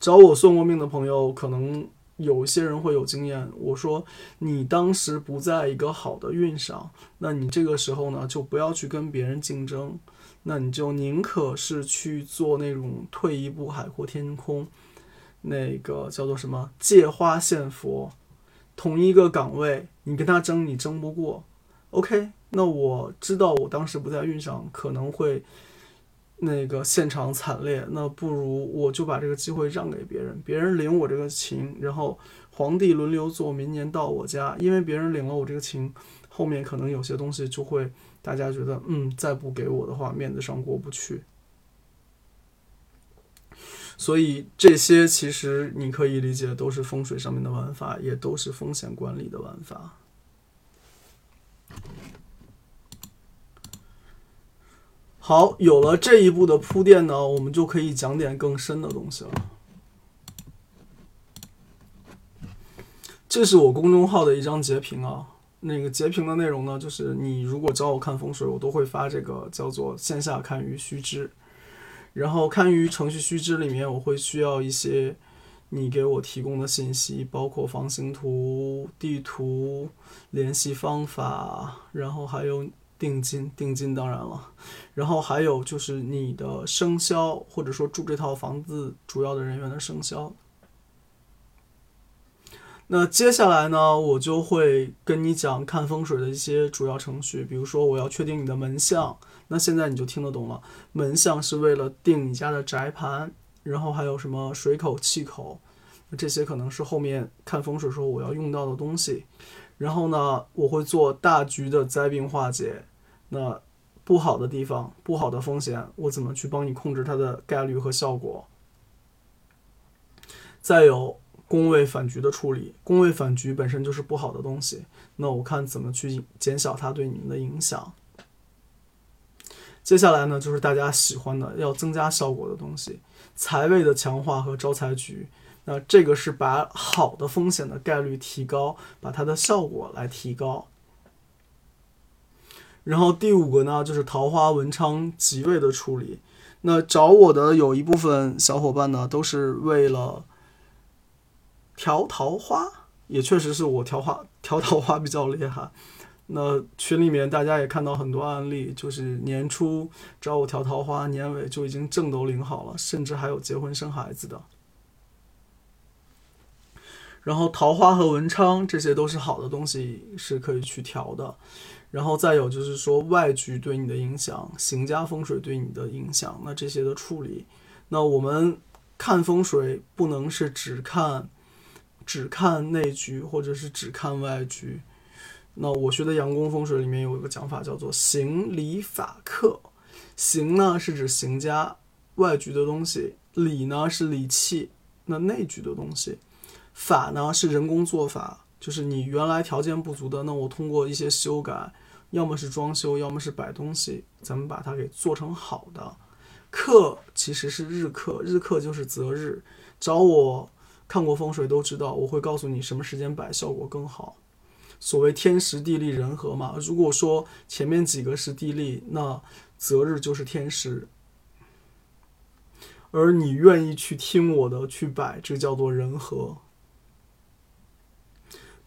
S1: 找我算过命的朋友，可能有一些人会有经验。我说，你当时不在一个好的运上，那你这个时候呢，就不要去跟别人竞争。那你就宁可是去做那种退一步海阔天空，那个叫做什么借花献佛，同一个岗位，你跟他争，你争不过。OK，那我知道我当时不在运上，可能会那个现场惨烈。那不如我就把这个机会让给别人，别人领我这个情，然后皇帝轮流坐，明年到我家，因为别人领了我这个情，后面可能有些东西就会。大家觉得，嗯，再不给我的话，面子上过不去。所以这些其实你可以理解都是风水上面的玩法，也都是风险管理的玩法。好，有了这一步的铺垫呢，我们就可以讲点更深的东西了。这是我公众号的一张截屏啊，那个截屏的内容呢，就是你如果找我看风水，我都会发这个叫做线下看鱼须知，然后看鱼程序须知里面，我会需要一些你给我提供的信息，包括房型图、地图、联系方法，然后还有。定金，定金当然了，然后还有就是你的生肖，或者说住这套房子主要的人员的生肖。那接下来呢，我就会跟你讲看风水的一些主要程序，比如说我要确定你的门相，那现在你就听得懂了，门相是为了定你家的宅盘，然后还有什么水口、气口，这些可能是后面看风水时候我要用到的东西。然后呢，我会做大局的灾病化解。那不好的地方、不好的风险，我怎么去帮你控制它的概率和效果？再有宫位反局的处理，宫位反局本身就是不好的东西，那我看怎么去减小它对你们的影响。接下来呢，就是大家喜欢的要增加效果的东西，财位的强化和招财局。那这个是把好的风险的概率提高，把它的效果来提高。然后第五个呢，就是桃花文昌吉位的处理。那找我的有一部分小伙伴呢，都是为了调桃花，也确实是我调花调桃花比较厉害。那群里面大家也看到很多案例，就是年初找我调桃花，年尾就已经证都领好了，甚至还有结婚生孩子的。然后桃花和文昌这些都是好的东西，是可以去调的。然后再有就是说外局对你的影响，行家风水对你的影响，那这些的处理，那我们看风水不能是只看，只看内局或者是只看外局。那我学的阳宫风水里面有一个讲法叫做行礼法克，行呢是指行家外局的东西，礼呢是礼器，那内局的东西，法呢是人工做法。就是你原来条件不足的，那我通过一些修改，要么是装修，要么是摆东西，咱们把它给做成好的。课其实是日课，日课就是择日。找我看过风水都知道，我会告诉你什么时间摆效果更好。所谓天时地利人和嘛，如果说前面几个是地利，那择日就是天时。而你愿意去听我的去摆，这叫做人和。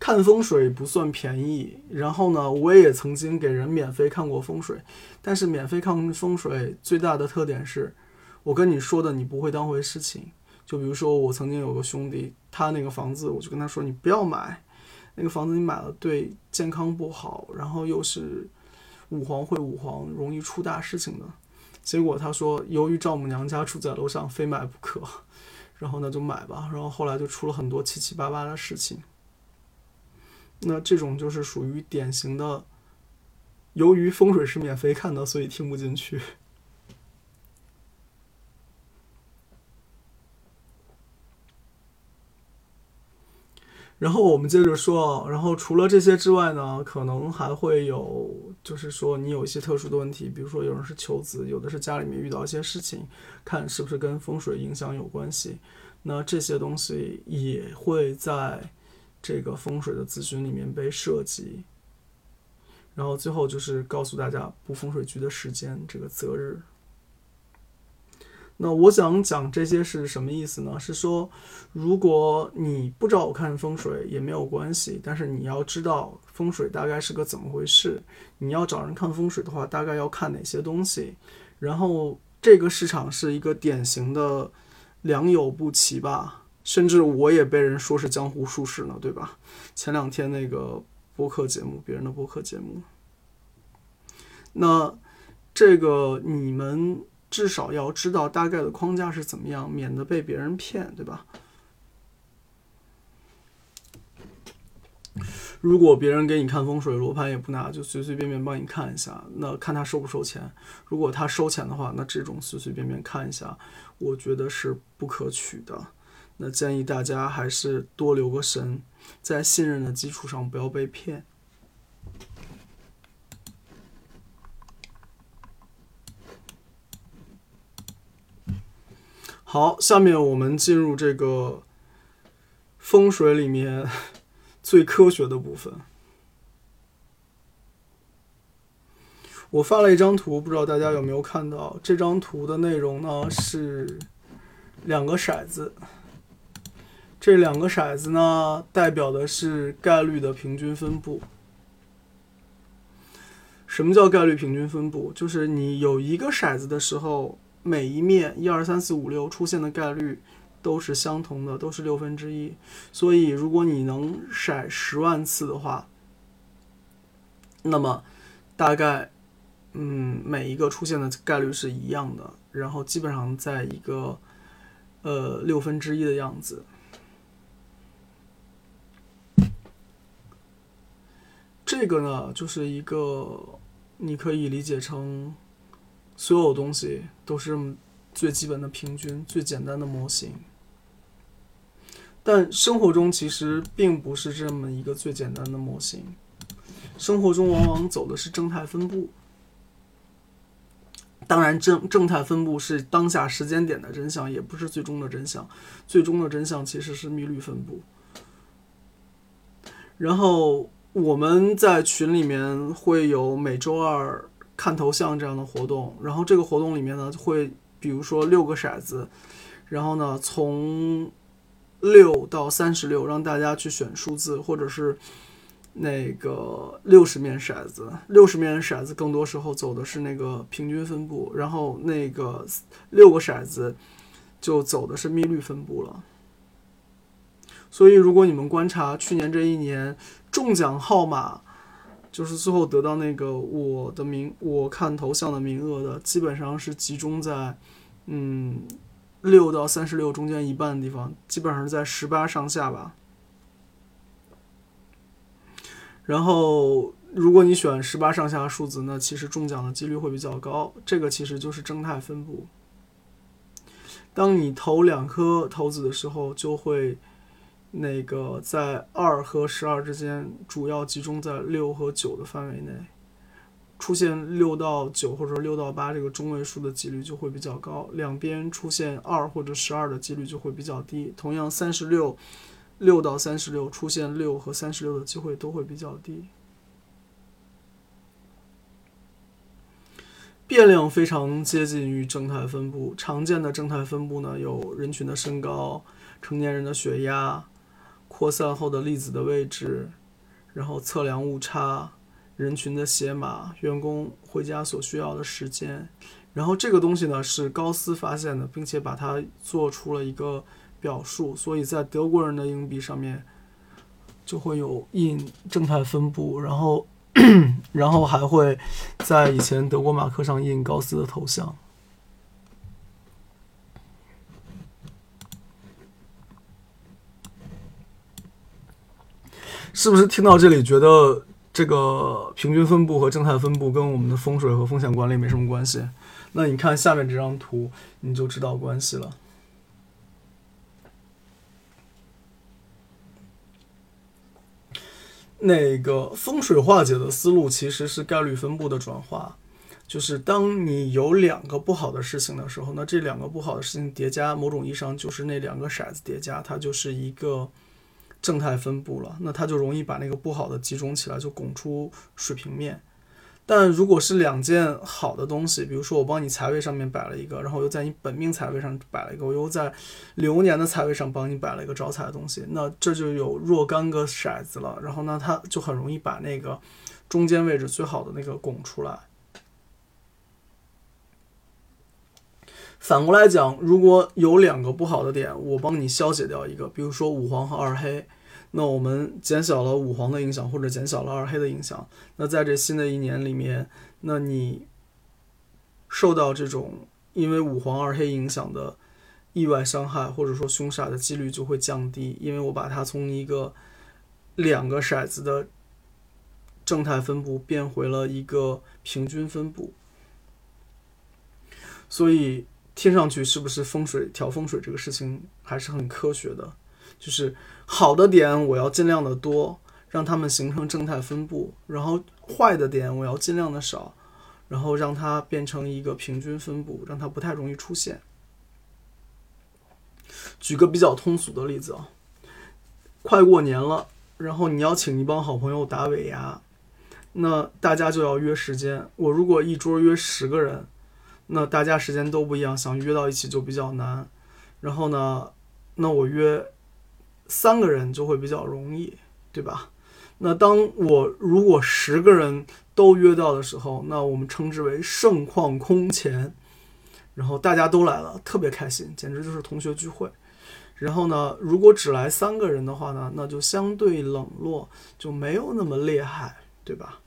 S1: 看风水不算便宜，然后呢，我也曾经给人免费看过风水，但是免费看风水最大的特点是，我跟你说的你不会当回事情。就比如说我曾经有个兄弟，他那个房子，我就跟他说你不要买，那个房子你买了对健康不好，然后又是五黄会五黄，容易出大事情的。结果他说由于丈母娘家住在楼上，非买不可，然后那就买吧，然后后来就出了很多七七八八的事情。那这种就是属于典型的，由于风水是免费看的，所以听不进去。然后我们接着说，然后除了这些之外呢，可能还会有，就是说你有一些特殊的问题，比如说有人是求子，有的是家里面遇到一些事情，看是不是跟风水影响有关系。那这些东西也会在。这个风水的咨询里面被涉及，然后最后就是告诉大家布风水局的时间，这个择日。那我想讲这些是什么意思呢？是说，如果你不找我看风水也没有关系，但是你要知道风水大概是个怎么回事。你要找人看风水的话，大概要看哪些东西？然后这个市场是一个典型的良莠不齐吧。甚至我也被人说是江湖术士呢，对吧？前两天那个播客节目，别人的播客节目，那这个你们至少要知道大概的框架是怎么样，免得被别人骗，对吧？如果别人给你看风水，罗盘也不拿，就随随便便帮你看一下，那看他收不收钱。如果他收钱的话，那这种随随便便看一下，我觉得是不可取的。那建议大家还是多留个神，在信任的基础上不要被骗。好，下面我们进入这个风水里面 最科学的部分。我发了一张图，不知道大家有没有看到？这张图的内容呢是两个骰子，这两个骰子呢代表的是概率的平均分布。什么叫概率平均分布？就是你有一个骰子的时候。每一面一二三四五六出现的概率都是相同的，都是六分之一。所以，如果你能骰十万次的话，那么大概，嗯，每一个出现的概率是一样的，然后基本上在一个呃六分之一的样子。这个呢，就是一个你可以理解成。所有东西都是最基本的平均、最简单的模型，但生活中其实并不是这么一个最简单的模型。生活中往往走的是正态分布，当然正正态分布是当下时间点的真相，也不是最终的真相。最终的真相其实是密律分布。然后我们在群里面会有每周二。看头像这样的活动，然后这个活动里面呢，会比如说六个骰子，然后呢从六到三十六，让大家去选数字，或者是那个六十面骰子，六十面骰子更多时候走的是那个平均分布，然后那个六个骰子就走的是密律分布了。所以如果你们观察去年这一年中奖号码。就是最后得到那个我的名，我看头像的名额的，基本上是集中在，嗯，六到三十六中间一半的地方，基本上在十八上下吧。然后，如果你选十八上下数字，那其实中奖的几率会比较高。这个其实就是正态分布。当你投两颗骰子的时候，就会。那个在二和十二之间，主要集中在六和九的范围内，出现六到九或者六到八这个中位数的几率就会比较高，两边出现二或者十二的几率就会比较低。同样，三十六六到三十六出现六和三十六的机会都会比较低。变量非常接近于正态分布，常见的正态分布呢有人群的身高、成年人的血压。扩散后的粒子的位置，然后测量误差，人群的写码，员工回家所需要的时间，然后这个东西呢是高斯发现的，并且把它做出了一个表述，所以在德国人的硬币上面就会有印正态分布，然后 然后还会在以前德国马克上印高斯的头像。是不是听到这里觉得这个平均分布和正态分布跟我们的风水和风险管理没什么关系？那你看下面这张图，你就知道关系了。那个风水化解的思路其实是概率分布的转化，就是当你有两个不好的事情的时候，那这两个不好的事情叠加，某种意义上就是那两个骰子叠加，它就是一个。正态分布了，那它就容易把那个不好的集中起来，就拱出水平面。但如果是两件好的东西，比如说我帮你财位上面摆了一个，然后又在你本命财位上摆了一个，我又在流年的财位上帮你摆了一个招财的东西，那这就有若干个骰子了，然后呢，它就很容易把那个中间位置最好的那个拱出来。反过来讲，如果有两个不好的点，我帮你消解掉一个，比如说五黄和二黑，那我们减小了五黄的影响，或者减小了二黑的影响。那在这新的一年里面，那你受到这种因为五黄二黑影响的意外伤害，或者说凶煞的几率就会降低，因为我把它从一个两个骰子的正态分布变回了一个平均分布。所以听上去是不是风水调风水这个事情还是很科学的？就是好的点我要尽量的多，让它们形成正态分布，然后坏的点我要尽量的少，然后让它变成一个平均分布，让它不太容易出现。举个比较通俗的例子啊，快过年了，然后你要请一帮好朋友打尾牙，那大家就要约时间。我如果一桌约十个人，那大家时间都不一样，想约到一起就比较难。然后呢，那我约三个人就会比较容易，对吧？那当我如果十个人都约到的时候，那我们称之为盛况空前。然后大家都来了，特别开心，简直就是同学聚会。然后呢，如果只来三个人的话呢，那就相对冷落，就没有那么厉害，对吧？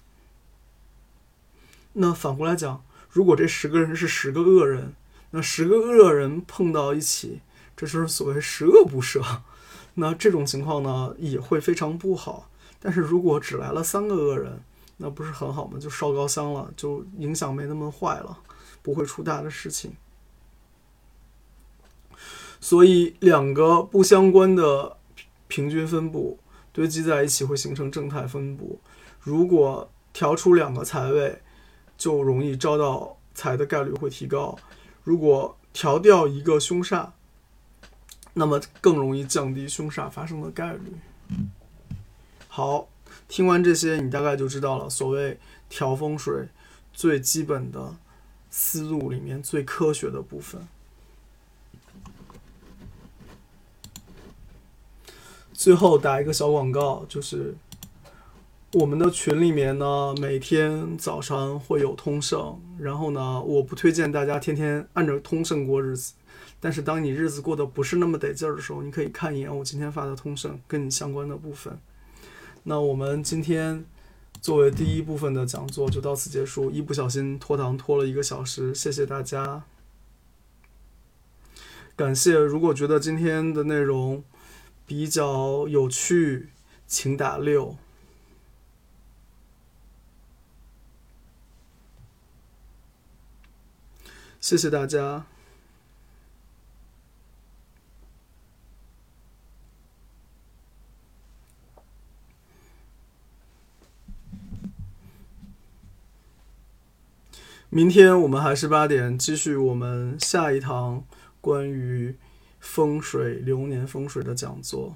S1: 那反过来讲，如果这十个人是十个恶人，那十个恶人碰到一起，这就是所谓十恶不赦。那这种情况呢，也会非常不好。但是如果只来了三个恶人，那不是很好吗？就烧高香了，就影响没那么坏了。不会出大的事情，所以两个不相关的平均分布堆积在一起会形成正态分布。如果调出两个财位，就容易招到财的概率会提高；如果调掉一个凶煞，那么更容易降低凶煞发生的概率。好，听完这些，你大概就知道了所谓调风水最基本的。思路里面最科学的部分。最后打一个小广告，就是我们的群里面呢，每天早上会有通胜。然后呢，我不推荐大家天天按着通胜过日子。但是当你日子过得不是那么得劲儿的时候，你可以看一眼我今天发的通胜跟你相关的部分。那我们今天。作为第一部分的讲座就到此结束，一不小心拖堂拖了一个小时，谢谢大家，感谢。如果觉得今天的内容比较有趣，请打六，谢谢大家。明天我们还是八点继续我们下一堂关于风水流年风水的讲座。